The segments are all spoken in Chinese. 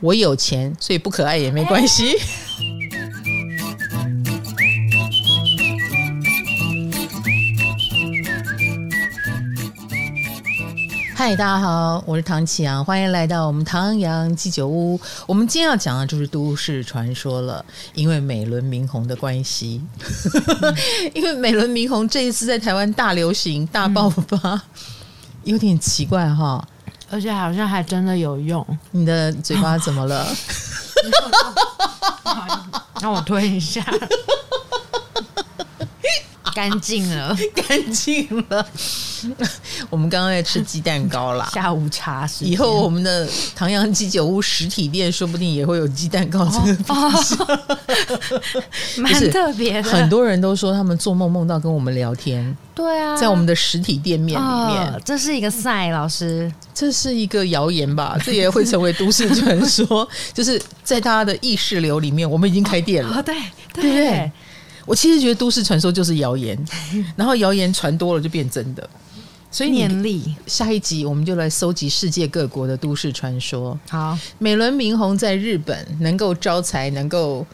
我有钱，所以不可爱也没关系。嗨，大家好，我是唐启阳，欢迎来到我们唐阳鸡酒屋。我们今天要讲的就是都市传说了，因为美轮明宏的关系，因为美轮明宏这一次在台湾大流行、大爆发，嗯、有点奇怪哈。而且好像还真的有用。你的嘴巴怎么了？让我吞一下。干净了，干净了。我们刚刚在吃鸡蛋糕啦，下午茶时。以后我们的唐阳鸡酒屋实体店说不定也会有鸡蛋糕这个东西，蛮特别的。很多人都说他们做梦梦到跟我们聊天。对啊，在我们的实体店面里面，哦、这是一个赛老师，这是一个谣言吧？这也会成为都市传说。就是在大家的意识流里面，我们已经开店了。哦、对对。对对我其实觉得都市传说就是谣言，然后谣言传多了就变真的。所以念力下一集我们就来搜集世界各国的都市传说。好，美轮明宏在日本能够招财，能够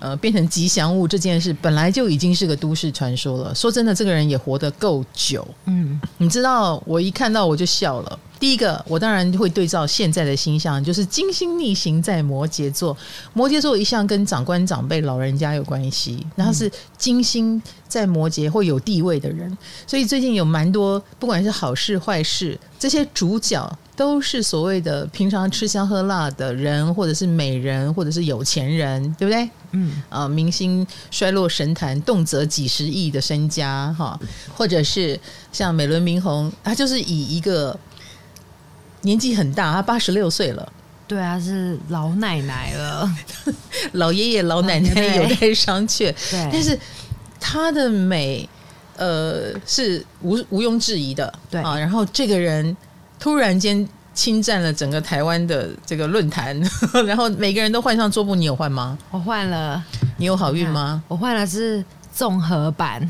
呃变成吉祥物这件事，本来就已经是个都市传说了。说真的，这个人也活得够久。嗯，你知道，我一看到我就笑了。第一个，我当然会对照现在的星象，就是金星逆行在摩羯座。摩羯座一向跟长官、长辈、老人家有关系，然后是金星在摩羯会有地位的人，所以最近有蛮多，不管是好事坏事，这些主角都是所谓的平常吃香喝辣的人，或者是美人，或者是有钱人，对不对？嗯，啊，明星衰落神坛，动辄几十亿的身家，哈，或者是像美轮明宏，他就是以一个。年纪很大，他八十六岁了。对啊，是老奶奶了，老爷爷老奶奶有待商榷。对，但是他的美，呃，是毋毋庸置疑的。对啊，然后这个人突然间侵占了整个台湾的这个论坛，然后每个人都换上桌布，你有换吗？我换了。你有好运吗？我换了是综合版。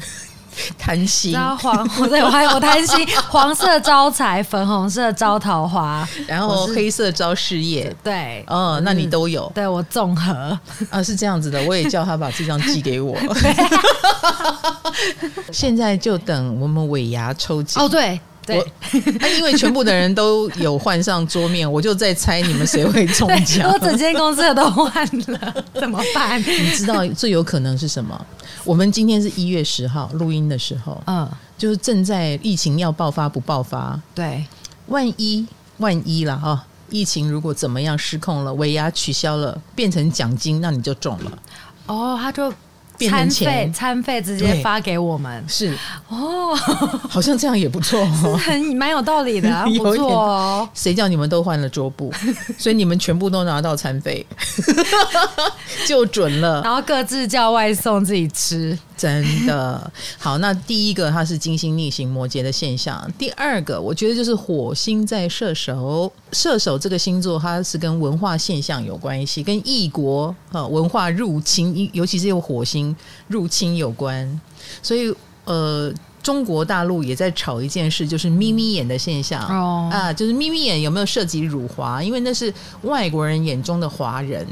贪心，然后黄，对，我还有贪心，黄色招财，粉红色招桃花，然后黑色招事业，对，哦，那你都有，对我综合。啊，是这样子的，我也叫他把这张寄给我，现在就等我们尾牙抽奖。哦，对。对，啊、因为全部的人都有换上桌面，我就在猜你们谁会中 奖。我整间公司的都换了，怎么办？你知道最有可能是什么？我们今天是一月十号录音的时候，嗯，就是正在疫情要爆发不爆发？对，万一万一了哈，疫情如果怎么样失控了，尾牙取消了，变成奖金，那你就中了。哦，他就。餐费，餐费直接发给我们。是。哦，好像这样也不错，哦，很蛮有道理的，啊，不错哦。谁叫你们都换了桌布，所以你们全部都拿到餐费，就准了。然后各自叫外送自己吃，真的 好。那第一个它是金星逆行摩羯的现象，第二个我觉得就是火星在射手，射手这个星座它是跟文化现象有关系，跟异国文化入侵，尤其是有火星。入侵有关，所以呃，中国大陆也在炒一件事，就是眯眯眼的现象哦啊，就是眯眯眼有没有涉及辱华？因为那是外国人眼中的华人。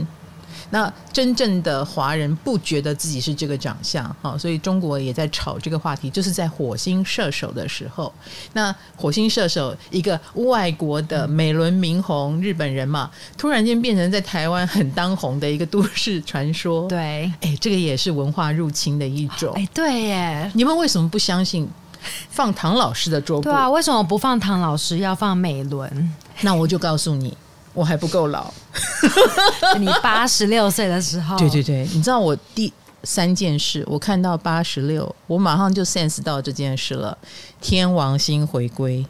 那真正的华人不觉得自己是这个长相，哈，所以中国也在炒这个话题，就是在火星射手的时候，那火星射手一个外国的美轮明宏日本人嘛，突然间变成在台湾很当红的一个都市传说，对，哎，这个也是文化入侵的一种，哎，对耶，你们为什么不相信放唐老师的桌布？对啊，为什么不放唐老师，要放美轮？那我就告诉你。我还不够老，你八十六岁的时候，对对对，你知道我第三件事，我看到八十六，我马上就 sense 到这件事了，天王星回归，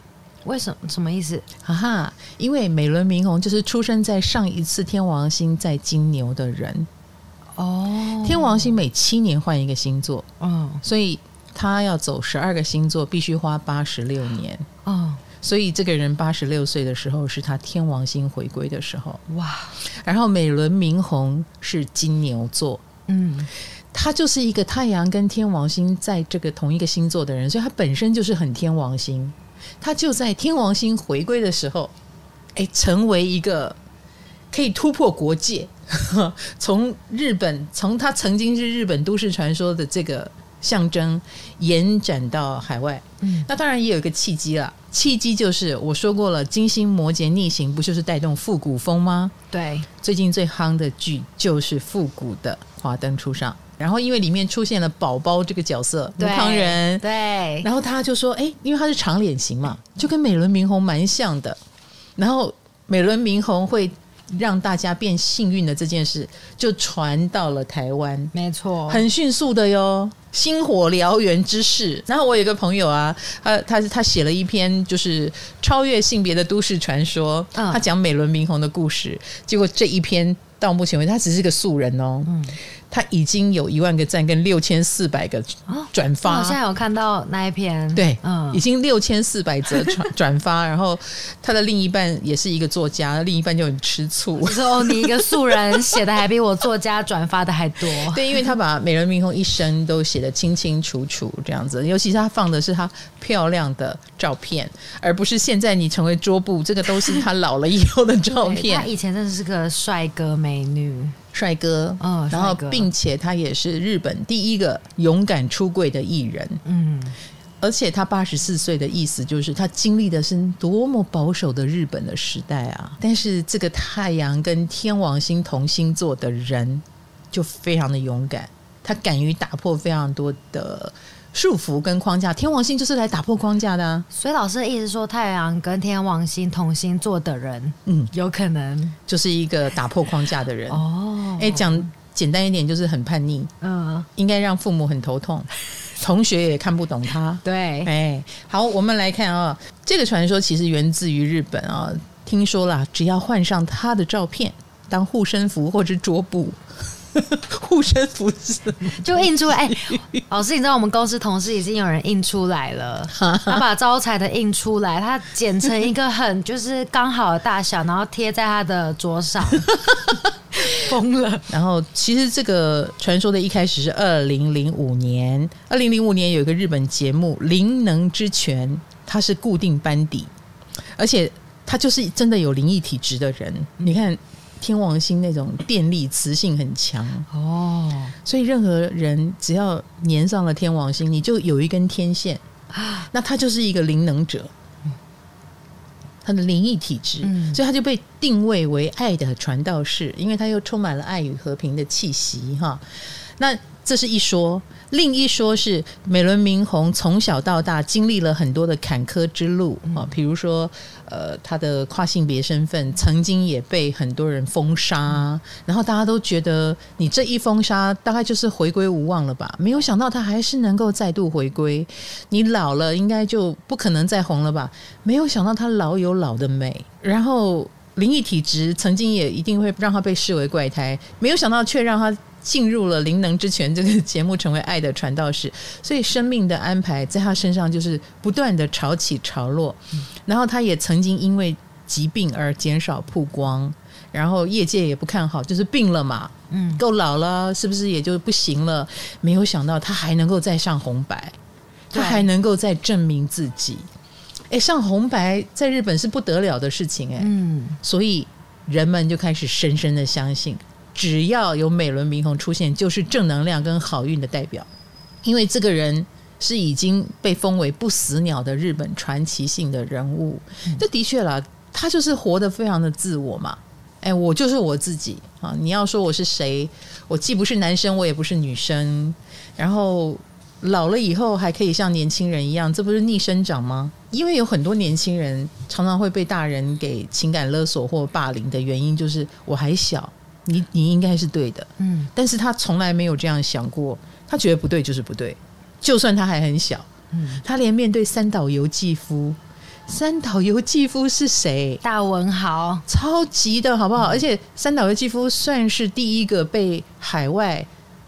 为什么？什么意思？哈哈，因为美轮明宏就是出生在上一次天王星在金牛的人，哦，天王星每七年换一个星座，嗯，所以他要走十二个星座，必须花八十六年，哦。所以这个人八十六岁的时候是他天王星回归的时候，哇！然后美轮明宏是金牛座，嗯，他就是一个太阳跟天王星在这个同一个星座的人，所以他本身就是很天王星。他就在天王星回归的时候，哎，成为一个可以突破国界，从日本，从他曾经是日本都市传说的这个象征，延展到海外。嗯，那当然也有一个契机了，契机就是我说过了，金星摩羯逆行不就是带动复古风吗？对，最近最夯的剧就是复古的《华灯初上》。然后，因为里面出现了宝宝这个角色，吴康仁，对，然后他就说：“哎，因为他是长脸型嘛，就跟美轮明宏蛮像的。然后美轮明宏会让大家变幸运的这件事，就传到了台湾，没错，很迅速的哟，星火燎原之势。然后我有一个朋友啊，他他他写了一篇就是超越性别的都市传说，他讲美轮明宏的故事。结果这一篇到目前为止，他只是个素人哦。嗯。”他已经有一万个赞跟六千四百个转发，我现在有看到那一篇，对，嗯，已经六千四百则转转发，然后他的另一半也是一个作家，另一半就很吃醋，说你一个素人写的还比我作家转发的还多，对，因为他把美人明宏一生都写的清清楚楚这样子，尤其是他放的是他漂亮的照片，而不是现在你成为桌布，这个都是他老了以后的照片。他以前真的是个帅哥美女。帅哥，嗯，然后并且他也是日本第一个勇敢出柜的艺人，嗯，而且他八十四岁的意思就是他经历的是多么保守的日本的时代啊！但是这个太阳跟天王星同星座的人就非常的勇敢，他敢于打破非常多的。束缚跟框架，天王星就是来打破框架的啊。所以老师的意思说，太阳跟天王星同星座的人，嗯，有可能就是一个打破框架的人哦。哎，讲简单一点，就是很叛逆，嗯，应该让父母很头痛，同学也看不懂他。对，哎，好，我们来看啊，这个传说其实源自于日本啊。听说啦，只要换上他的照片当护身符或者桌布。护身符就印出来。哎，老师，你知道我们公司同事已经有人印出来了，他把招财的印出来，他剪成一个很 就是刚好的大小，然后贴在他的桌上，疯了。然后其实这个传说的一开始是二零零五年，二零零五年有一个日本节目《灵能之泉》，他是固定班底，而且他就是真的有灵异体质的人，你看。天王星那种电力磁性很强。哦，所以任何人只要粘上了天王星，你就有一根天线。啊，那他就是一个灵能者，他的灵异体质，所以他就被定位为爱的传道士，因为他又充满了爱与和平的气息哈。那这是一说。另一说是美轮明宏从小到大经历了很多的坎坷之路啊，比如说呃，他的跨性别身份曾经也被很多人封杀，然后大家都觉得你这一封杀大概就是回归无望了吧？没有想到他还是能够再度回归。你老了应该就不可能再红了吧？没有想到他老有老的美，然后灵异体质曾经也一定会让他被视为怪胎，没有想到却让他。进入了《灵能之泉》这个节目，成为爱的传道士，所以生命的安排在他身上就是不断的潮起潮落。然后他也曾经因为疾病而减少曝光，然后业界也不看好，就是病了嘛，嗯，够老了，是不是也就不行了？没有想到他还能够再上红白，他还能够再证明自己。哎，上红白在日本是不得了的事情，哎，嗯，所以人们就开始深深的相信。只要有美轮明宏出现，就是正能量跟好运的代表，因为这个人是已经被封为不死鸟的日本传奇性的人物。这的确啦，他就是活得非常的自我嘛。哎，我就是我自己啊！你要说我是谁，我既不是男生，我也不是女生。然后老了以后还可以像年轻人一样，这不是逆生长吗？因为有很多年轻人常常会被大人给情感勒索或霸凌的原因，就是我还小。你你应该是对的，嗯，但是他从来没有这样想过，他觉得不对就是不对，就算他还很小，嗯，他连面对三岛由纪夫，三岛由纪夫是谁？大文豪，超级的好不好？嗯，而且三岛由纪夫算是第一个被海外。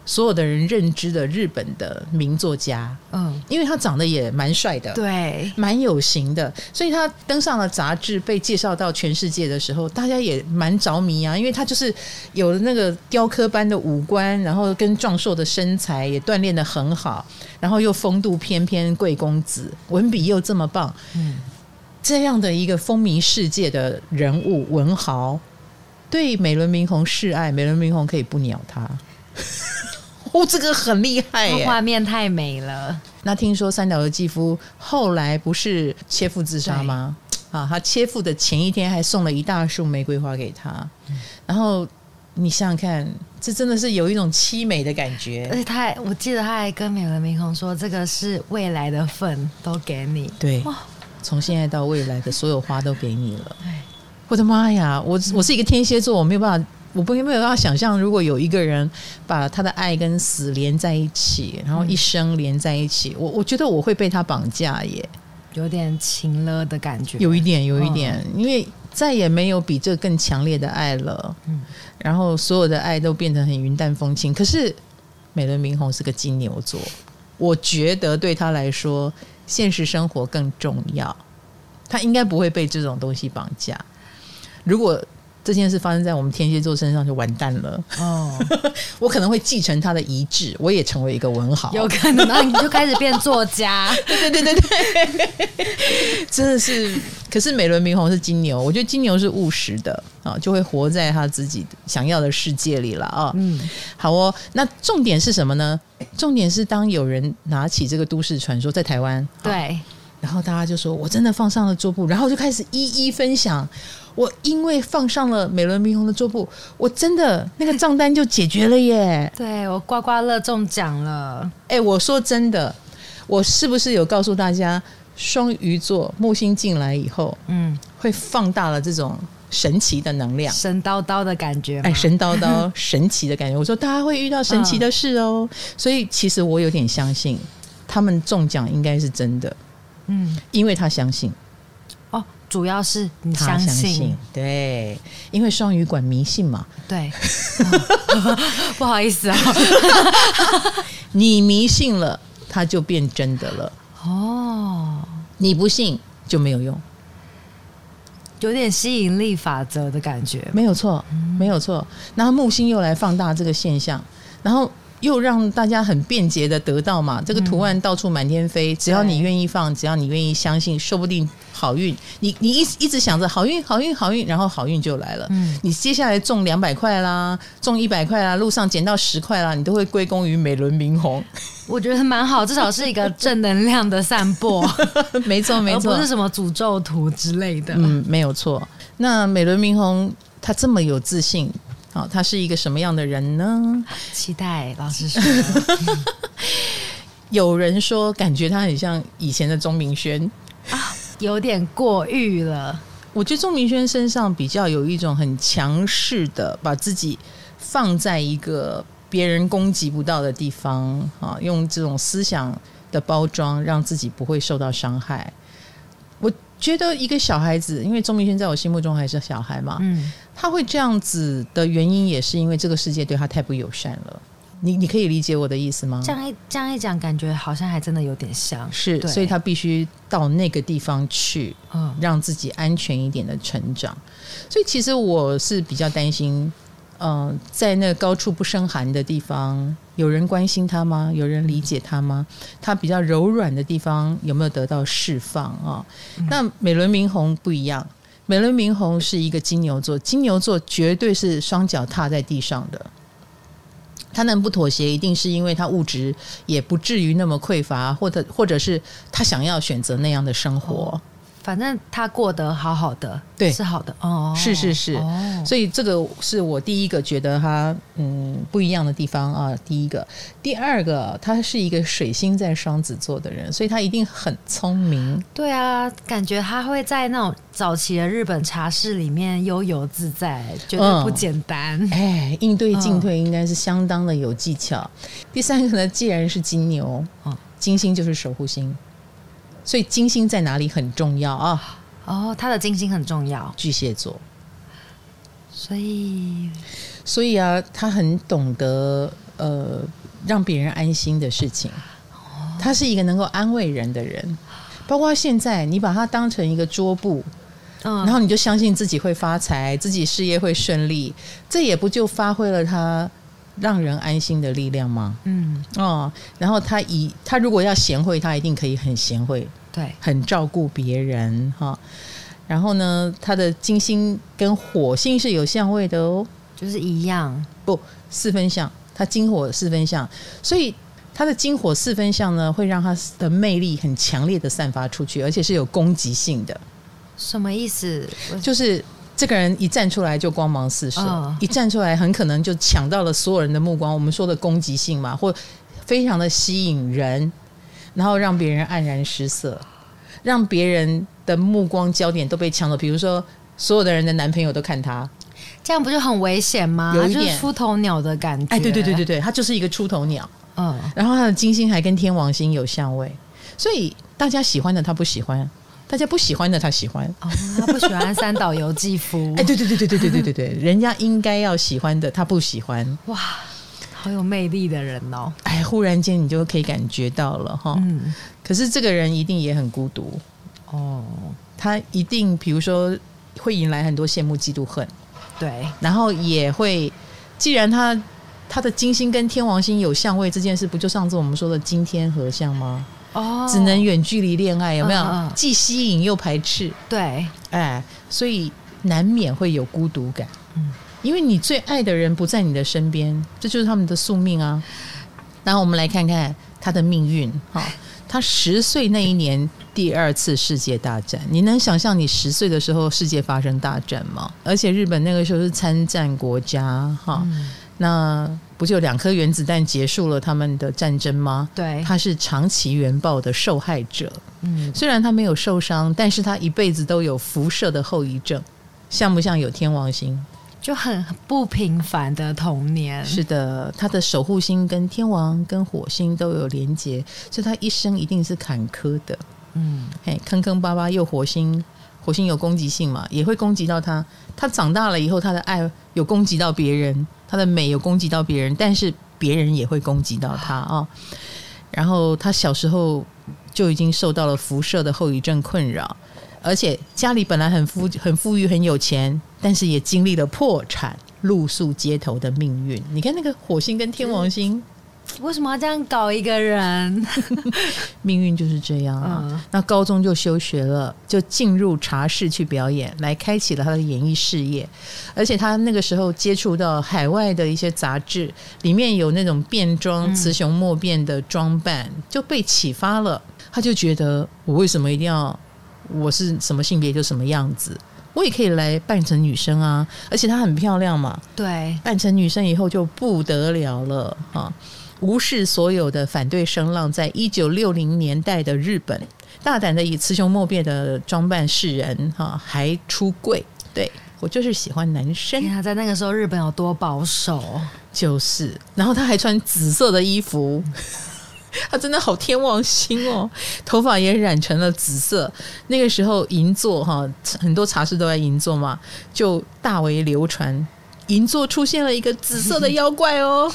所有的人认知的日本的名作家，嗯，因为他长得也蛮帅的，对，蛮有型的，所以他登上了杂志，被介绍到全世界的时候，大家也蛮着迷啊，因为他就是有了那个雕刻般的五官，然后跟壮硕的身材，也锻炼的很好，然后又风度翩翩贵公子，文笔又这么棒，嗯，这样的一个风靡世界的人物文豪。对美轮明宏示爱，美轮明宏可以不鸟他。哦，这个很厉害耶，画面太美了。那听说三岛由纪夫后来不是切腹自杀吗？啊，他切腹的前一天还送了一大束玫瑰花给他，嗯、然后你想想看，这真的是有一种凄美的感觉。而且他还，我记得他还跟美轮明宏说：“这个是未来的份，都给你。”对，从现在到未来的所有花都给你了。我的妈呀，我我是一个天蝎座，我没有办法，我不没有办法想象，如果有一个人把他的爱跟死连在一起，然后一生连在一起，我我觉得我会被他绑架耶。有点情了的感觉，有一点，有一点，因为再也没有比这更强烈的爱了。嗯，然后所有的爱都变得很云淡风轻。可是美轮明宏是个金牛座，我觉得对他来说，现实生活更重要。他应该不会被这种东西绑架。如果这件事发生在我们天蝎座身上就完蛋了哦！我可能会继承他的遗志，我也成为一个文豪，有可能啊，你就开始变作家。对对对对对，真的是。可是美轮明宏是金牛，我觉得金牛是务实的啊，就会活在他自己想要的世界里了啊。嗯，好哦。那重点是什么呢？重点是当有人拿起这个都市传说在台湾，对，然后大家就说我真的放上了桌布，然后就开始一一分享。我因为放上了美轮明宏的桌布，我真的那个账单就解决了耶！对，我刮刮乐中奖了。哎，我说真的，我是不是有告诉大家，双鱼座木星进来以后，嗯，会放大了这种神奇的能量，神叨叨的感觉，哎，神叨叨 神奇的感觉。我说大家会遇到神奇的事哦，嗯，所以其实我有点相信他们中奖应该是真的，嗯，因为他相信。主要是你相信，对，因为双鱼管迷信嘛。对，哦、不好意思啊，你迷信了，它就变真的了。哦，你不信就没有用，有点吸引力法则的感觉。没有错，没有错。然后木星又来放大这个现象，然后。又让大家很便捷的得到嘛，这个图案到处满天飞，嗯、只要你愿意放，只要你愿意相信，说不定好运。你你一一直想着好运好运好运，然后好运就来了。嗯，你接下来中两百块啦，中一百块啦，路上捡到十块啦，你都会归功于美轮明宏。我觉得蛮好，至少是一个正能量的散播。没 错没错，不是什么诅咒图之类的。嗯，没有错。那美轮明宏他这么有自信。哦，他是一个什么样的人呢？期待老师说。有人说，感觉他很像以前的钟明轩啊，有点过誉了。我觉得钟明轩身上比较有一种很强势的，把自己放在一个别人攻击不到的地方啊，用这种思想的包装，让自己不会受到伤害。我觉得一个小孩子，因为钟明轩在我心目中还是小孩嘛，嗯。他会这样子的原因，也是因为这个世界对他太不友善了。你你可以理解我的意思吗？这样一这样一讲，感觉好像还真的有点像是，所以他必须到那个地方去，嗯，让自己安全一点的成长。所以其实我是比较担心，嗯、呃，在那个高处不胜寒的地方，有人关心他吗？有人理解他吗？他比较柔软的地方有没有得到释放啊？嗯、那美轮明宏不一样。美轮明宏是一个金牛座，金牛座绝对是双脚踏在地上的。他能不妥协，一定是因为他物质也不至于那么匮乏，或者或者是他想要选择那样的生活。哦反正他过得好好的，对，是好的哦，是是是，哦、所以这个是我第一个觉得他嗯不一样的地方啊。第一个，第二个，他是一个水星在双子座的人，所以他一定很聪明。对啊，感觉他会在那种早期的日本茶室里面悠游自在，绝对不简单。嗯、哎，应对进退应该是相当的有技巧。嗯、第三个呢，既然是金牛，金星就是守护星。所以金星在哪里很重要啊？哦，他的金星很重要，巨蟹座。所以，所以啊，他很懂得呃让别人安心的事情。他是一个能够安慰人的人，包括现在你把他当成一个桌布，嗯，然后你就相信自己会发财，自己事业会顺利，这也不就发挥了他。让人安心的力量吗？嗯哦，然后他以他如果要贤惠，他一定可以很贤惠，对，很照顾别人哈。然后呢，他的金星跟火星是有相位的哦，就是一样不四分相，他金火四分相，所以他的金火四分相呢，会让他的魅力很强烈的散发出去，而且是有攻击性的。什么意思？就是这个人一站出来就光芒四射，哦、一站出来很可能就抢到了所有人的目光。我们说的攻击性嘛，或非常的吸引人，然后让别人黯然失色，让别人。的目光焦点都被抢走，比如说所有的人的男朋友都看他，这样不就很危险吗？有一点就是出头鸟的感觉。哎，对对对对对，他就是一个出头鸟。嗯，然后他的金星还跟天王星有相位，所以大家喜欢的他不喜欢，大家不喜欢的他喜欢。哦，他不喜欢三岛由纪夫。哎，对对对对对对对对对，人家应该要喜欢的他不喜欢。哇，好有魅力的人哦！哎，忽然间你就可以感觉到了哈。嗯，可是这个人一定也很孤独。哦，他一定，比如说会引来很多羡慕、嫉妒、恨，对，然后也会，既然他他的金星跟天王星有相位，这件事不就上次我们说的金天合相吗？哦，只能远距离恋爱，有没有？嗯嗯，既吸引又排斥，对，哎，所以难免会有孤独感，嗯，因为你最爱的人不在你的身边，这就是他们的宿命啊。然后我们来看看他的命运，哈。他十岁那一年，第二次世界大战，你能想象你十岁的时候世界发生大战吗？而且日本那个时候是参战国家，哈，嗯、那不就两颗原子弹结束了他们的战争吗？对，他是长崎原爆的受害者，嗯，虽然他没有受伤，但是他一辈子都有辐射的后遗症，像不像有天王星？就很不平凡的童年。是的，他的守护星跟天王跟火星都有连结，所以他一生一定是坎坷的。嗯，嘿，坑坑巴巴又火星，火星有攻击性嘛，也会攻击到他。他长大了以后，他的爱有攻击到别人，他的美有攻击到别人，但是别人也会攻击到他啊。然后他小时候就已经受到了辐射的后遗症困扰。而且家里本来很富很富裕很有钱，但是也经历了破产、露宿街头的命运。你看那个火星跟天王星，为什么要这样搞一个人？命运就是这样啊。嗯、那高中就休学了，就进入茶室去表演，来开启了他的演艺事业。而且他那个时候接触到海外的一些杂志，里面有那种变装、雌雄莫辨的装扮，嗯、就被启发了。他就觉得，我为什么一定要？我是什么性别就什么样子，我也可以来扮成女生啊！而且她很漂亮嘛，对，扮成女生以后就不得了了啊！无视所有的反对声浪，在一九六零年代的日本，大胆的以雌雄莫辨的装扮示人，哈，还出柜。对，我就是喜欢男生。他在那个时候日本有多保守？就是，然后他还穿紫色的衣服。他真的好天王星哦，头发也染成了紫色。那个时候银座哈，很多茶室都在银座嘛，就大为流传。银座出现了一个紫色的妖怪哦，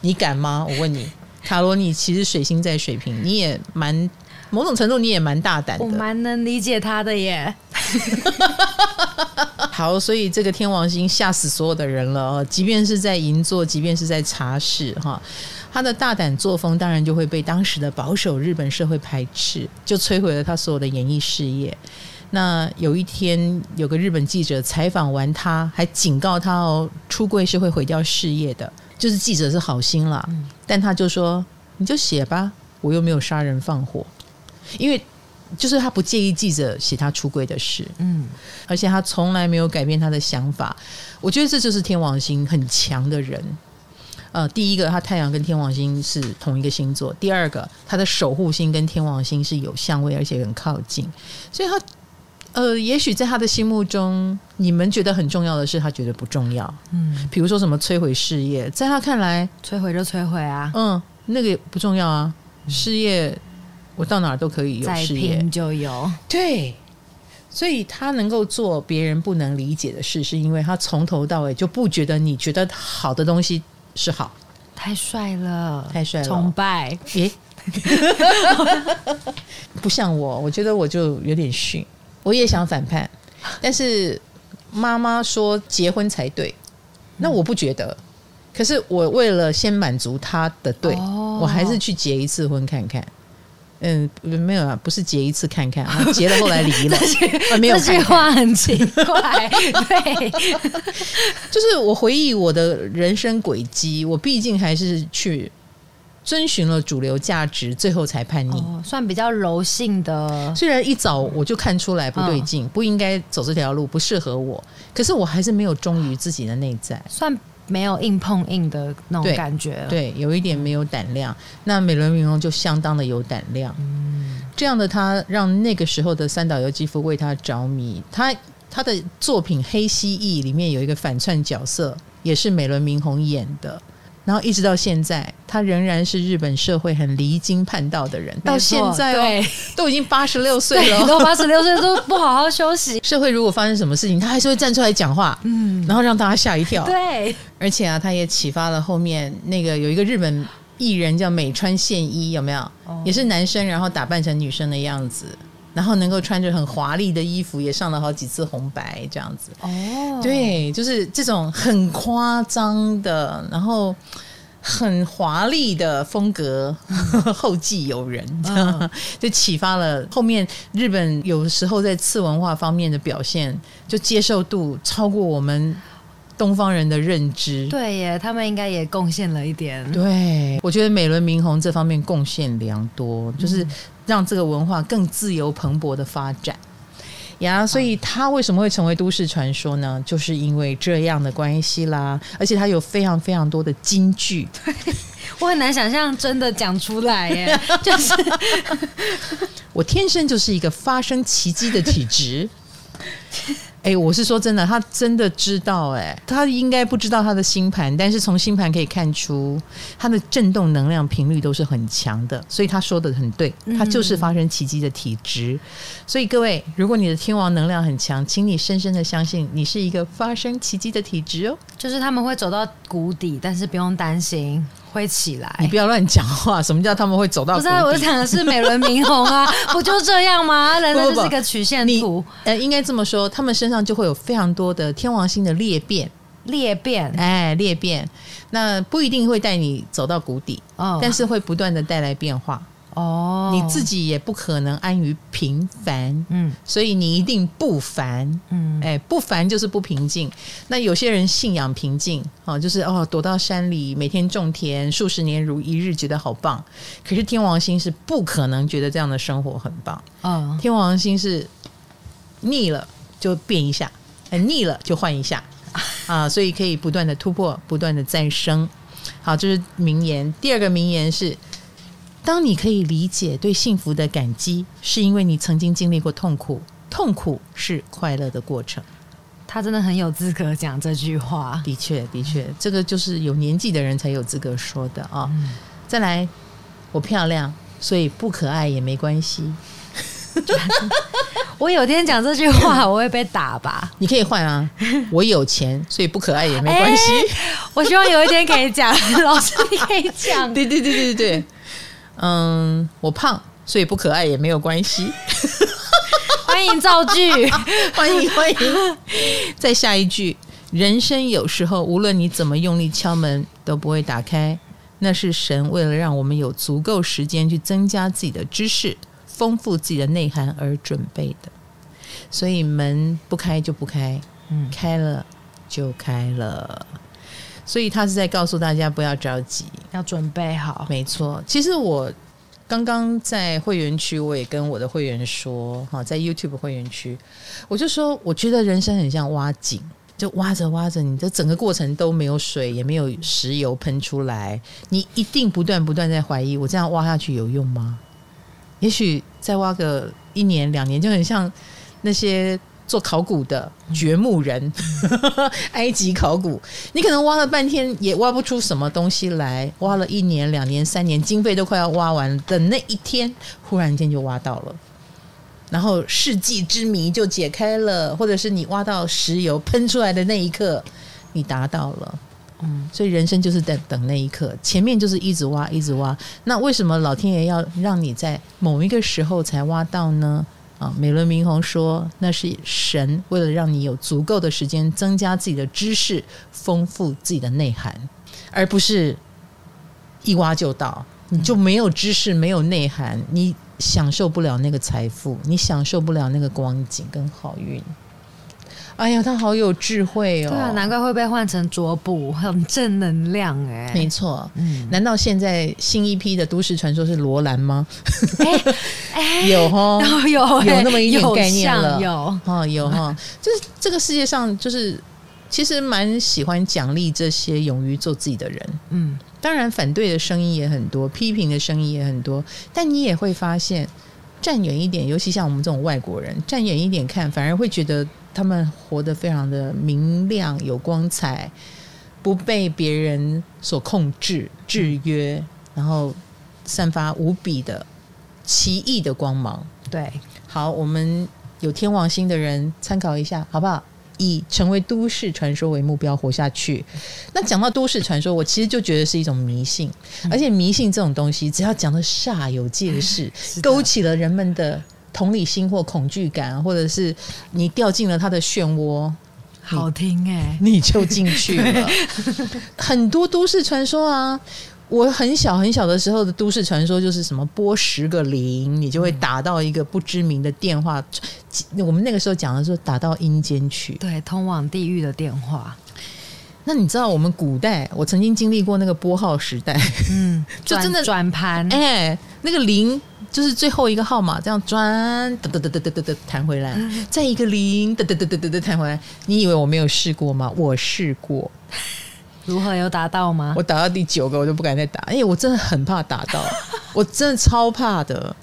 你敢吗？我问你，卡罗，你其实水星在水瓶，你也蛮某种程度你也蛮大胆的，我蛮能理解他的耶。好，所以这个天王星吓死所有的人了哦，即便是在银座，即便是在茶室哈。他的大胆作风当然就会被当时的保守日本社会排斥，就摧毁了他所有的演艺事业。那有一天，有个日本记者采访完他，还警告他哦，出柜是会毁掉事业的。就是记者是好心啦，嗯、但他就说：“你就写吧，我又没有杀人放火。”因为就是他不介意记者写他出轨的事，嗯，而且他从来没有改变他的想法。我觉得这就是天王星很强的人。呃，第一个，他太阳跟天王星是同一个星座；第二个，他的守护星跟天王星是有相位，而且很靠近。所以他，他呃，也许在他的心目中，你们觉得很重要的事，他觉得不重要。嗯，比如说什么摧毁事业，在他看来，摧毁就摧毁啊。嗯，那个也不重要啊。事业，我到哪儿都可以有事业，就有。对，所以他能够做别人不能理解的事，是因为他从头到尾就不觉得你觉得好的东西。是好，太帅了，太帅了，崇拜。诶，不像我，我觉得我就有点逊，我也想反叛，但是妈妈说结婚才对，那我不觉得。可是我为了先满足他的对，哦、我还是去结一次婚看看。嗯，没有啊，不是结一次看看啊，结了后来离了，啊，没有看看。这句话很奇怪，对，就是我回忆我的人生轨迹，我毕竟还是去遵循了主流价值，最后才叛逆，哦，算比较柔性的。虽然一早我就看出来不对劲，哦，不应该走这条路，不适合我，可是我还是没有忠于自己的内在，算。没有硬碰硬的那种感觉，对，对，有一点没有胆量。那美轮明宏就相当的有胆量，嗯，这样的他让那个时候的三岛由纪夫为他着迷。他他的作品《黑蜥蜴》里面有一个反串角色，也是美轮明宏演的。然后一直到现在，他仍然是日本社会很离经叛道的人。到现在哦，都已经八十六岁了，都八十六岁都不好好休息。社会如果发生什么事情，他还是会站出来讲话，嗯，然后让大家吓一跳。对，而且啊，他也启发了后面那个有一个日本艺人叫美川宪一，有没有？哦，也是男生，然后打扮成女生的样子。然后能够穿着很华丽的衣服，也上了好几次红白这样子。哦，对，就是这种很夸张的，然后很华丽的风格，后继有人，就启发了后面日本有时候在次文化方面的表现，就接受度超过我们东方人的认知。对耶，他们应该也贡献了一点。对，我觉得美轮明宏这方面贡献良多，就是。让这个文化更自由蓬勃的发展呀，所以他为什么会成为都市传说呢？就是因为这样的关系啦，而且他有非常非常多的金句，我很难想象真的讲出来耶，就是我天生就是一个发生奇迹的体质。哎，我是说真的，他真的知道哎，他应该不知道他的星盘，但是从星盘可以看出他的振动能量频率都是很强的，所以他说的很对，他就是发生奇迹的体质。嗯、所以各位，如果你的天王能量很强，请你深深的相信你是一个发生奇迹的体质哦，就是他们会走到谷底，但是不用担心。会起来，你不要乱讲话。什么叫他们会走到？不是，我讲的是美轮明宏啊，不就这样吗？人生就是一个曲线图。呃，应该这么说，他们身上就会有非常多的天王星的裂变，裂变，哎，裂变。那不一定会带你走到谷底，哦，但是会不断的带来变化。哦，你自己也不可能安于平凡，嗯，所以你一定不凡，嗯，哎，不凡就是不平静。那有些人信仰平静，哦，就是哦，躲到山里，每天种田，数十年如一日，觉得好棒。可是天王星是不可能觉得这样的生活很棒，哦，天王星是腻了就变一下，哎，腻了就换一下，啊，所以可以不断的突破，不断的再生。好，这是名言。第二个名言是。当你可以理解对幸福的感激，是因为你曾经经历过痛苦，痛苦是快乐的过程。他真的很有资格讲这句话。的确，的确，这个就是有年纪的人才有资格说的啊。嗯、再来，我漂亮，所以不可爱也没关系。我有天讲这句话，我会被打吧？你可以换啊。我有钱，所以不可爱也没关系。欸、我希望有一天可以讲，老师你可以讲。对对对对对。嗯，我胖，所以不可爱也没有关系。欢迎造句，欢迎欢迎。再下一句，人生有时候无论你怎么用力敲门都不会打开，那是神为了让我们有足够时间去增加自己的知识、丰富自己的内涵而准备的。所以门不开就不开，嗯，开了就开了。所以他是在告诉大家不要着急，要准备好。没错，其实我刚刚在会员区，我也跟我的会员说，哈，在 YouTube 会员区，我就说，我觉得人生很像挖井，就挖着挖着，你的整个过程都没有水，也没有石油喷出来，你一定不断不断在怀疑，我这样挖下去有用吗？也许再挖个一年两年，就很像那些。做考古的掘墓人，埃及考古，你可能挖了半天也挖不出什么东西来，挖了一年、两年、三年，经费都快要挖完的那一天，忽然间就挖到了，然后世纪之谜就解开了，或者是你挖到石油喷出来的那一刻，你达到了，嗯，所以人生就是在等那一刻，前面就是一直挖，一直挖，那为什么老天爷要让你在某一个时候才挖到呢？啊，美伦明宏说，那是神为了让你有足够的时间增加自己的知识，丰富自己的内涵，而不是一挖就到，你就没有知识，没有内涵，你享受不了那个财富，你享受不了那个光景跟好运。哎呀，他好有智慧哦！对啊，难怪会被换成卓布，很正能量哎。没错，嗯，难道现在新一批的都市传说是罗兰吗？有哈，有有那么一点概念了，有哈有哈，就是这个世界上，就是其实蛮喜欢奖励这些勇于做自己的人。嗯，当然反对的声音也很多，批评的声音也很多，但你也会发现，站远一点，尤其像我们这种外国人，站远一点看，反而会觉得。他们活得非常的明亮、有光彩，不被别人所控制、制约，然后散发无比的奇异的光芒。对，好，我们有天王星的人参考一下，好不好？以成为都市传说为目标活下去。那讲到都市传说，我其实就觉得是一种迷信，而且迷信这种东西，只要讲的煞有介事，勾起了人们的。同理心或恐惧感，或者是你掉进了他的漩涡，好听哎，你就进去了。很多都市传说啊，我很小很小的时候的都市传说就是什么拨十个零，你就会打到一个不知名的电话。嗯、我们那个时候讲的是打到阴间去，对，通往地狱的电话。那你知道我们古代，我曾经经历过那个拨号时代，嗯，就真的转盘，哎，那个零。就是最后一个号码这样转，哒哒哒哒哒哒哒弹回来，再一个零，哒哒哒哒哒哒弹回来。你以为我没有试过吗？我试过。如何有打到吗？我打到第九个，我就不敢再打。因为，我真的很怕打到，我真的超怕的。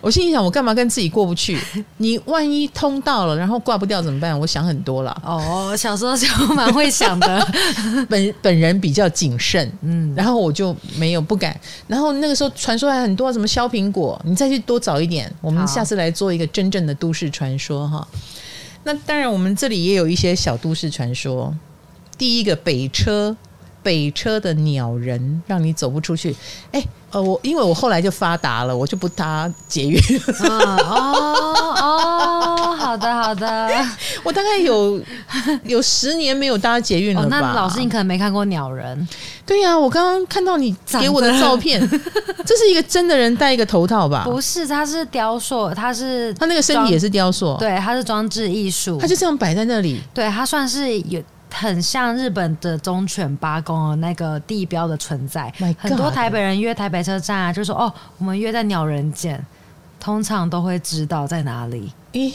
我心里想，我干嘛跟自己过不去？你万一通到了，然后挂不掉怎么办？我想很多了。哦，小时候就蛮会想的。本本人比较谨慎，嗯，然后我就没有不敢。然后那个时候传说还很多，什么削苹果，你再去多找一点。我们下次来做一个真正的都市传说哈。那当然，我们这里也有一些小都市传说。第一个北车，北车的鸟人让你走不出去。哎，呃，我因为我后来就发达了，我就不搭捷运。哦哦，好的好的。我大概有有十年没有搭捷运了吧？那老师，你可能没看过鸟人。对呀，我刚刚看到你给我的照片，这是一个真的人戴一个头套吧？不是，他是雕塑，他是他那个身体也是雕塑，对，他是装置艺术，他就这样摆在那里。对，他算是有。很像日本的忠犬八公的那个地标的存在，很多台北人约台北车站啊，就说哦，我们约在鸟人见，通常都会知道在哪里。咦，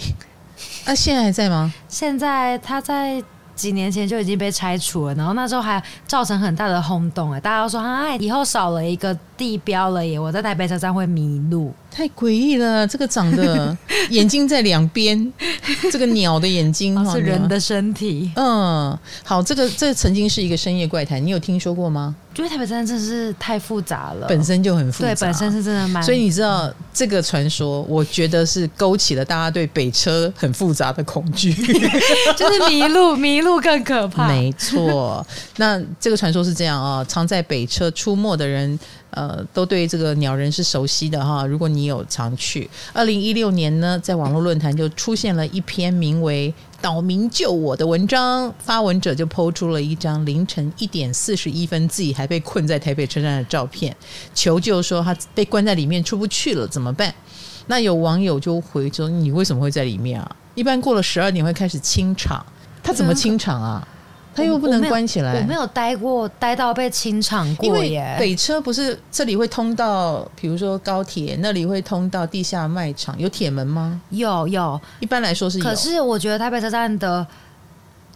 那现在还在吗？现在他在。几年前就已经被拆除了，然后那时候还造成很大的轰动哎，大家都说啊，以后少了一个地标了耶，我在台北车站会迷路，太诡异了。这个长得 眼睛在两边，这个鸟的眼睛是人的身体。嗯，好，这个这个曾经是一个深夜怪谈，你有听说过吗？因为台北真的真是太复杂了，本身就很复杂，对，本身是真的蛮。所以你知道这个传说，我觉得是勾起了大家对北车很复杂的恐惧，就是迷路，迷路更可怕。没错，那这个传说是这样啊，常在北车出没的人。呃，都对这个鸟人是熟悉的哈。如果你有常去，二零一六年呢，在网络论坛就出现了一篇名为《岛民救我》的文章，发文者就 po 出了一张凌晨一点四十一分自己还被困在台北车站的照片，求救说他被关在里面出不去了，怎么办？那有网友就回说：“你为什么会在里面啊？一般过了十二点会开始清场，他怎么清场啊？”他又不能关起来。我，我没有待过，待到被清场过耶。北车不是这里会通到，比如说高铁那里会通到地下卖场，有铁门吗？有有，一般来说是有。可是我觉得台北车站的。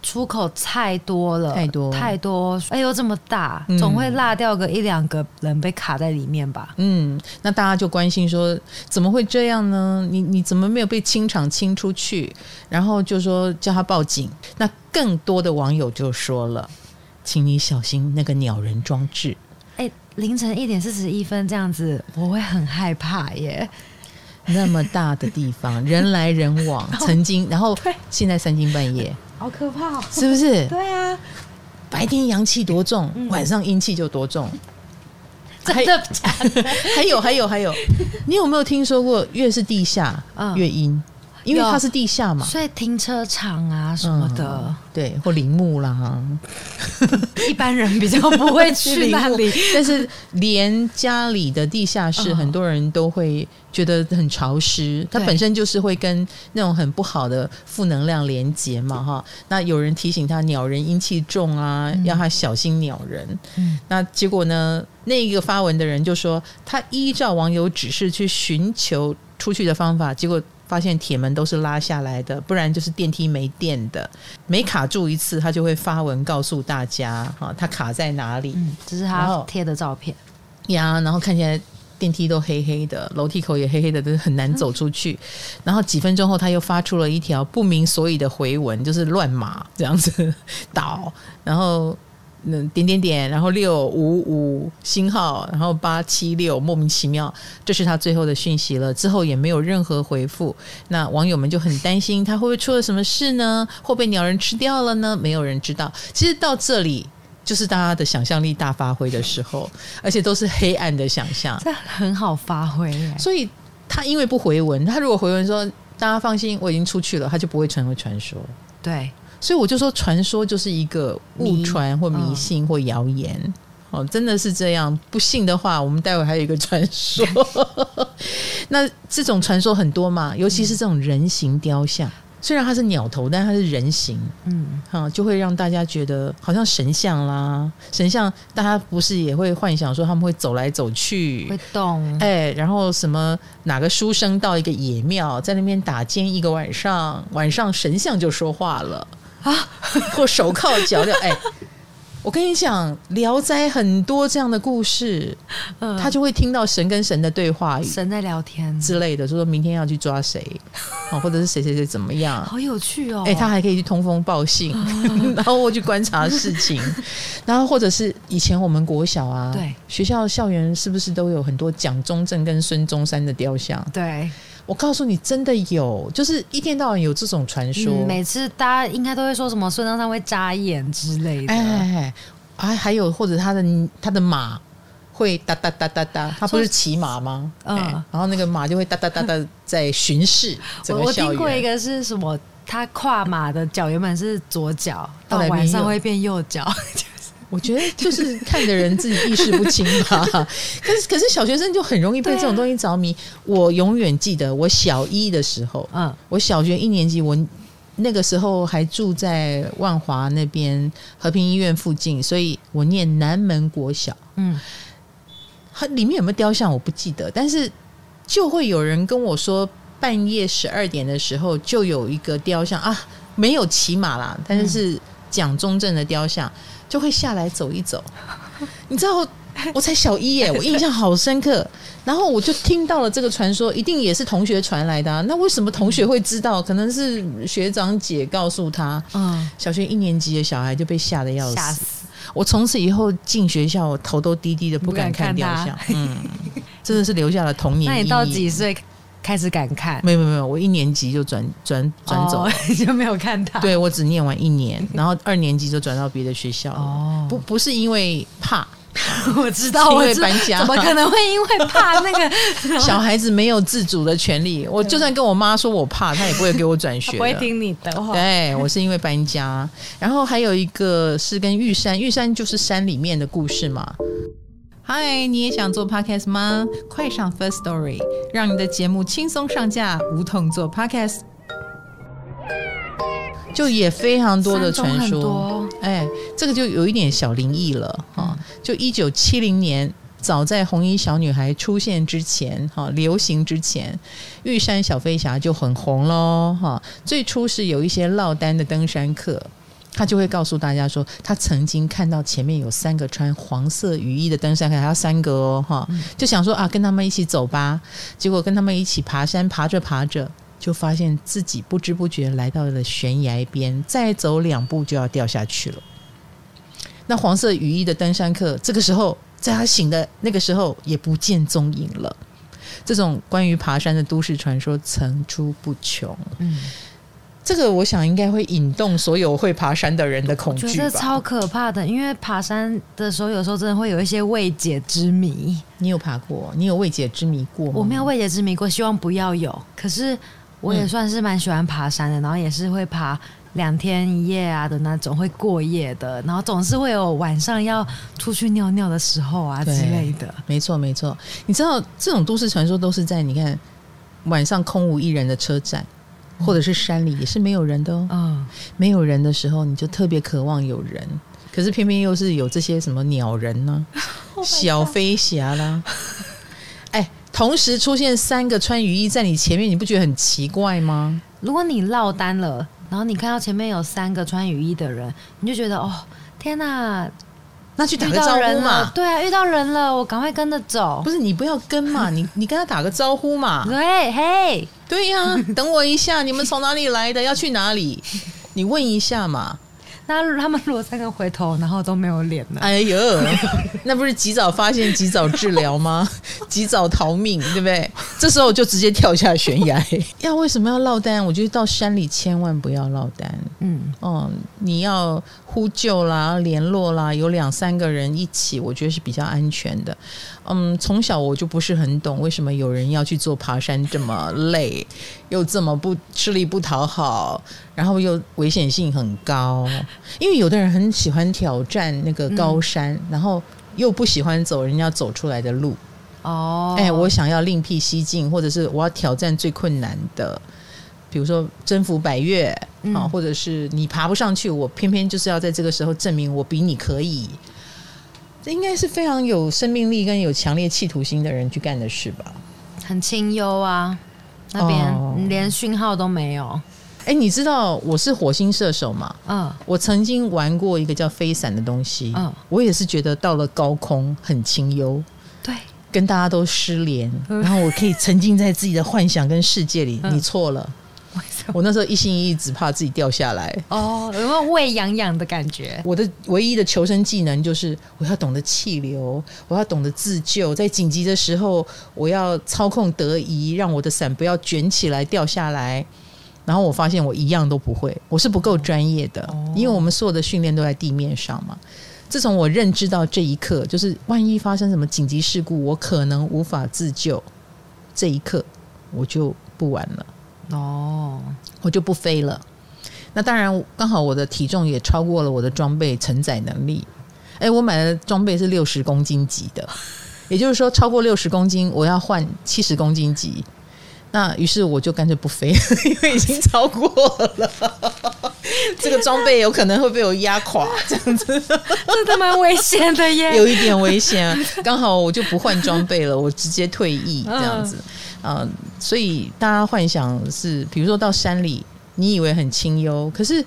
出口太多了，太多太多，哎呦这么大，总会落掉个一两个人被卡在里面吧？嗯，那大家就关心说，怎么会这样呢？你你怎么没有被清场清出去？然后就说叫他报警。那更多的网友就说了，请你小心那个鸟人装置。哎，凌晨一点四十一分这样子，我会很害怕耶。那么大的地方，人来人往，曾经，然后现在三更半夜。好可怕，是不是？对啊，白天阳气多重，嗯、晚上阴气就多重。真的假的？还有还有还有，你有没有听说过越是地下越阴？因为它是地下嘛，所以停车场啊什么的，嗯、对，或陵墓啦，一般人比较不会去那里。但是连家里的地下室，很多人都会觉得很潮湿，它本身就是会跟那种很不好的负能量连接嘛，哈。那有人提醒他鸟人阴气重啊，要他小心鸟人。嗯，那结果呢？那个发文的人就说，他依照网友指示去寻求出去的方法，结果发现铁门都是拉下来的，不然就是电梯没电的。每卡住一次，他就会发文告诉大家，哈，他卡在哪里。嗯，这是他贴的照片呀。然后看起来电梯都黑黑的，楼梯口也黑黑的，都很难走出去。然后几分钟后，他又发出了一条不明所以的回文，就是乱码这样子 倒，然后。嗯，点点点，然后六五五星号，然后八七六，莫名其妙，这是他最后的讯息了。之后也没有任何回复，那网友们就很担心他会不会出了什么事呢？会被鸟人吃掉了呢？没有人知道。其实到这里就是大家的想象力大发挥的时候，而且都是黑暗的想象，这很好发挥。所以他因为不回文，他如果回文说大家放心，我已经出去了，他就不会成为传说。对。所以我就说，传说就是一个误传或迷信或谣言，哦，真的是这样。不信的话，我们待会还有一个传说。那这种传说很多嘛，尤其是这种人形雕像。虽然它是鸟头，但它是人形，嗯，哈，就会让大家觉得好像神像啦。神像大家不是也会幻想说他们会走来走去，会动，哎，然后什么哪个书生到一个野庙，在那边打尖一个晚上，晚上神像就说话了。啊，或手铐脚镣，哎，我跟你讲，《聊斋》很多这样的故事，嗯，他就会听到神跟神的对话，神在聊天。之类的，就说明天要去抓谁，啊，或者是谁谁谁怎么样，好有趣哦，哎，他还可以去通风报信，嗯、然后我去观察事情，然后或者是以前我们国小啊，对，学校校园是不是都有很多蒋中正跟孙中山的雕像？对。我告诉你，真的有，就是一天到晚有这种传说。嗯、每次大家应该都会说什么孙中山会眨眼之类的。哎，哎，哎，还还有或者他的他的马会哒哒哒哒哒，他不是骑马吗？嗯、哎，然后那个马就会哒哒哒哒在巡视整个校园。我听过一个是什么？他跨马的脚原本是左脚，到晚上会变右脚。我觉得就是看的人自己意识不清吧。可是可是小学生就很容易被这种东西着迷。我永远记得我小一的时候，嗯，我小学一年级，我那个时候还住在万华那边和平医院附近，所以我念南门国小。嗯，它里面有没有雕像我不记得，但是就会有人跟我说，半夜十二点的时候就有一个雕像啊，没有骑马啦，但是是蒋中正的雕像。就会下来走一走，你知道，我才小一耶，我印象好深刻。然后我就听到了这个传说，一定也是同学传来的啊。那为什么同学会知道？可能是学长姐告诉他。嗯，小学一年级的小孩就被吓得要死。我从此以后进学校，我头都低低的，不敢看雕像。嗯，真的是留下了童年。那你到几岁？开始敢看？没有没有没有，我一年级就转转转走了，oh, 就没有看到。对，我只念完一年，然后二年级就转到别的学校了。哦，不不是因为怕，我知道，因为搬家，怎么可能会因为怕那个小孩子没有自主的权利？我就算跟我妈说我怕，她也不会给我转学，不会听你的话。对，我是因为搬家，然后还有一个是跟玉山，玉山就是山里面的故事嘛。嗨，你也想做 podcast 吗？快上 First Story，让你的节目轻松上架，无痛做 podcast。就也非常多的传说，哎，这个就有一点小灵异了哈。就一九七零年，早在红衣小女孩出现之前，哈，流行之前，玉山小飞侠就很红喽，哈。最初是有一些落单的登山客。他就会告诉大家说，他曾经看到前面有三个穿黄色雨衣的登山客，还有三个哦，哈，就想说啊，跟他们一起走吧。结果跟他们一起爬山，爬着爬着，就发现自己不知不觉来到了悬崖边，再走两步就要掉下去了。那黄色雨衣的登山客，这个时候在他醒的那个时候也不见踪影了。这种关于爬山的都市传说层出不穷。嗯。这个我想应该会引动所有会爬山的人的恐惧吧。觉得超可怕的，因为爬山的时候有时候真的会有一些未解之谜。你有爬过？你有未解之谜过吗？我没有未解之谜过，希望不要有。可是我也算是蛮喜欢爬山的，然后也是会爬两天一夜啊的那种会过夜的，然后总是会有晚上要出去尿尿的时候啊之类的。没错，没错。你知道这种都市传说都是在你看晚上空无一人的车站，或者是山里也是没有人的哦。嗯，没有人的时候，你就特别渴望有人。可是偏偏又是有这些什么鸟人呢、啊，oh、小飞侠啦，哎，同时出现三个穿雨衣在你前面，你不觉得很奇怪吗？如果你落单了，然后你看到前面有三个穿雨衣的人，你就觉得哦，天哪，那去打个招呼嘛。对啊，遇到人了，我赶快跟着走。不是你不要跟嘛，你你跟他打个招呼嘛。对，嘿，对呀、啊，等我一下，你们从哪里来的？要去哪里？你问一下嘛。那他们如果三个回头，然后都没有脸了，哎呦，那不是及早发现、及早治疗吗？及早逃命，对不对？这时候就直接跳下悬崖。要为什么要落单？我觉得到山里千万不要落单。嗯，哦，你要呼救啦、联络啦，有两三个人一起，我觉得是比较安全的。嗯，从小我就不是很懂为什么有人要去做爬山这么累，又这么不吃力不讨好，然后又危险性很高。因为有的人很喜欢挑战那个高山，嗯、然后又不喜欢走人家走出来的路。哦，哎，我想要另辟蹊径，或者是我要挑战最困难的，比如说征服百岳啊，嗯、或者是你爬不上去，我偏偏就是要在这个时候证明我比你可以。这应该是非常有生命力跟有强烈企图心的人去干的事吧？很清幽啊，那边连讯号都没有。哎，你知道我是火星射手吗？嗯，我曾经玩过一个叫飞伞的东西。嗯，我也是觉得到了高空很清幽，对，跟大家都失联，然后我可以沉浸在自己的幻想跟世界里。你错了。我那时候一心一意，只怕自己掉下来。哦，有没有胃痒痒的感觉？我的唯一的求生技能就是我要懂得气流，我要懂得自救，在紧急的时候，我要操控得宜，让我的伞不要卷起来掉下来。然后我发现我一样都不会，我是不够专业的，因为我们所有的训练都在地面上嘛。自从我认知到这一刻，就是万一发生什么紧急事故，我可能无法自救，这一刻我就不玩了。哦，我就不飞了。那当然，刚好我的体重也超过了我的装备承载能力。哎，我买的装备是六十公斤级的，也就是说，超过六十公斤，我要换七十公斤级。那于是我就干脆不飞，因为已经超过了。这个装备有可能会被我压垮，这样子真的蛮危险的耶，有一点危险。刚好我就不换装备了，我直接退役这样子。呃，所以大家幻想是，比如说到山里，你以为很清幽，可是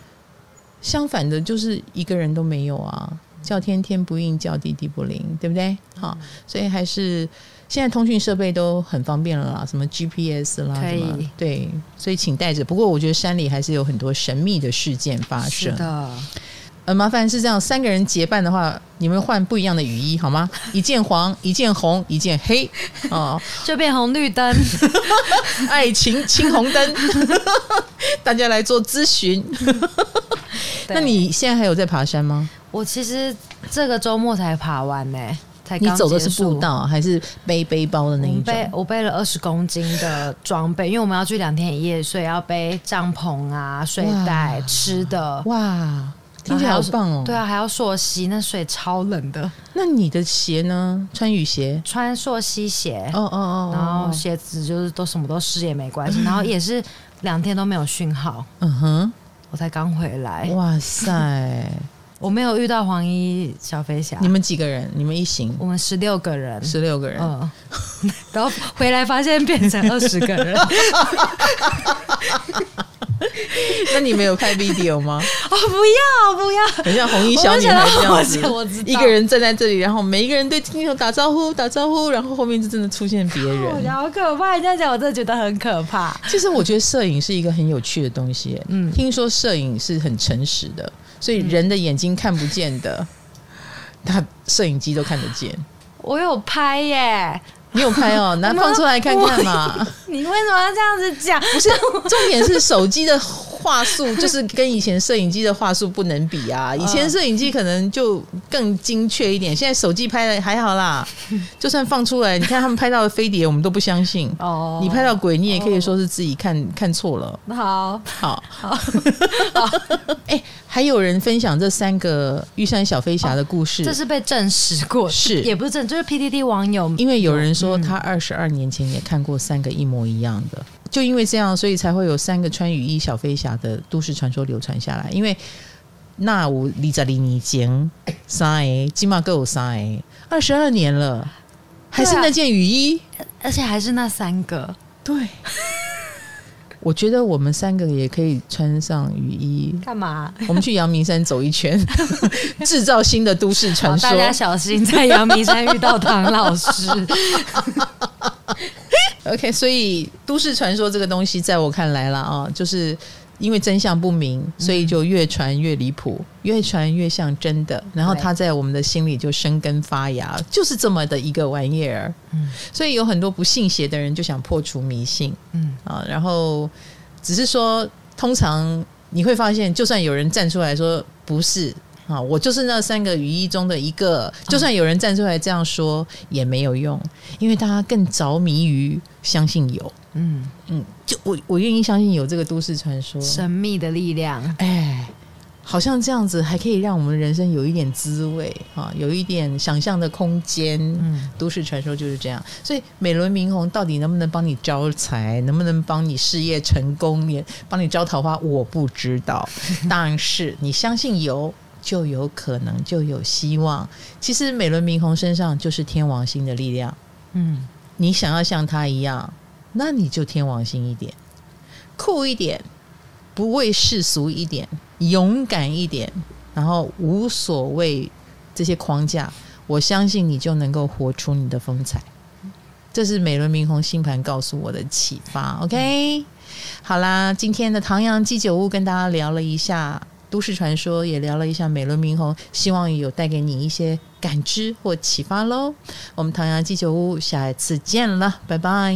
相反的，就是一个人都没有啊，叫天天不应，叫地地不灵，对不对？好，所以还是现在通讯设备都很方便了啦，什么 GPS 啦，什么，对，所以请带着。不过我觉得山里还是有很多神秘的事件发生。是的。呃，麻烦是这样，三个人结伴的话，你们换不一样的雨衣好吗？一件黄，一件红，一件黑，哦，就变红绿灯，爱情青红灯，大家来做咨询。那你现在还有在爬山吗？我其实这个周末才爬完呢，才你走的是步道还是背背包的那一种？背我背了二十公斤的装备，因为我们要去两天一夜，所以要背帐篷啊、睡袋、吃的。哇！听起来好棒哦！对啊，还要溯溪，那水超冷的。那你的鞋呢？穿雨鞋？穿溯溪鞋。哦哦哦。然后鞋子就是都什么都湿也没关系。然后也是两天都没有讯号。嗯哼。我才刚回来。哇塞！我没有遇到黄衣小飞侠。你们几个人？你们一行？我们十六个人。十六个人。嗯。然后回来发现变成二十个人。那你没有拍 video 吗？哦，不要不要，很像红衣小女孩这样子，我知道，一个人站在这里，然后每一个人对镜头打招呼打招呼，然后后面就真的出现别人，好可怕！你这样讲，我真的觉得很可怕。其实我觉得摄影是一个很有趣的东西。嗯，听说摄影是很诚实的，所以人的眼睛看不见的，他摄影机都看得见。我有拍耶。你有拍哦，拿放出来看看嘛。你为什么要这样子讲？不是，重点是手机的画素 就是跟以前摄影机的画素不能比啊！以前摄影机可能就更精确一点，现在手机拍的还好啦。就算放出来，你看他们拍到的飞碟，我们都不相信。哦，你拍到鬼，你也可以说是自己看看错了。好，好，好，好。哎，还有人分享这三个玉山小飞侠的故事，这是被证实过，是也不是证，就是 PDD 网友，因为有人说他二十二年前也看过三个一模一样的。就因为这样，所以才会有三个穿雨衣小飞侠的都市传说流传下来。因为那我李在林你讲三个，起码够有三 A，，二十二年了，还是那件雨衣，啊、而且还是那三个。对，我觉得我们三个也可以穿上雨衣，干嘛？我们去阳明山走一圈，制造新的都市传说。大家小心，在阳明山遇到唐老师。OK，所以都市传说这个东西，在我看来了啊，就是因为真相不明，所以就越传越离谱，越传越像真的，然后它在我们的心里就生根发芽，就是这么的一个玩意儿。嗯，所以有很多不信邪的人就想破除迷信，嗯啊，然后只是说，通常你会发现，就算有人站出来说不是。啊，我就是那三个雨衣中的一个，就算有人站出来这样说也没有用，因为大家更着迷于相信有，嗯嗯，就我我愿意相信有这个都市传说，神秘的力量，哎，好像这样子还可以让我们人生有一点滋味啊，有一点想象的空间。嗯，都市传说就是这样，所以美轮明宏到底能不能帮你招财，能不能帮你事业成功，也帮你招桃花，我不知道，但是你相信有。就有可能，就有希望。其实美轮明宏身上就是天王星的力量。嗯，你想要像他一样，那你就天王星一点，酷一点，不畏世俗一点，勇敢一点，然后无所谓这些框架。我相信你就能够活出你的风采。这是美轮明宏星盘告诉我的启发。OK，嗯，好啦，今天的唐阳鸡酒屋跟大家聊了一下。都市传说也聊了一下美轮明宏，希望有带给你一些感知或启发喽。我们唐阳鸡酒屋下一次见了，拜拜。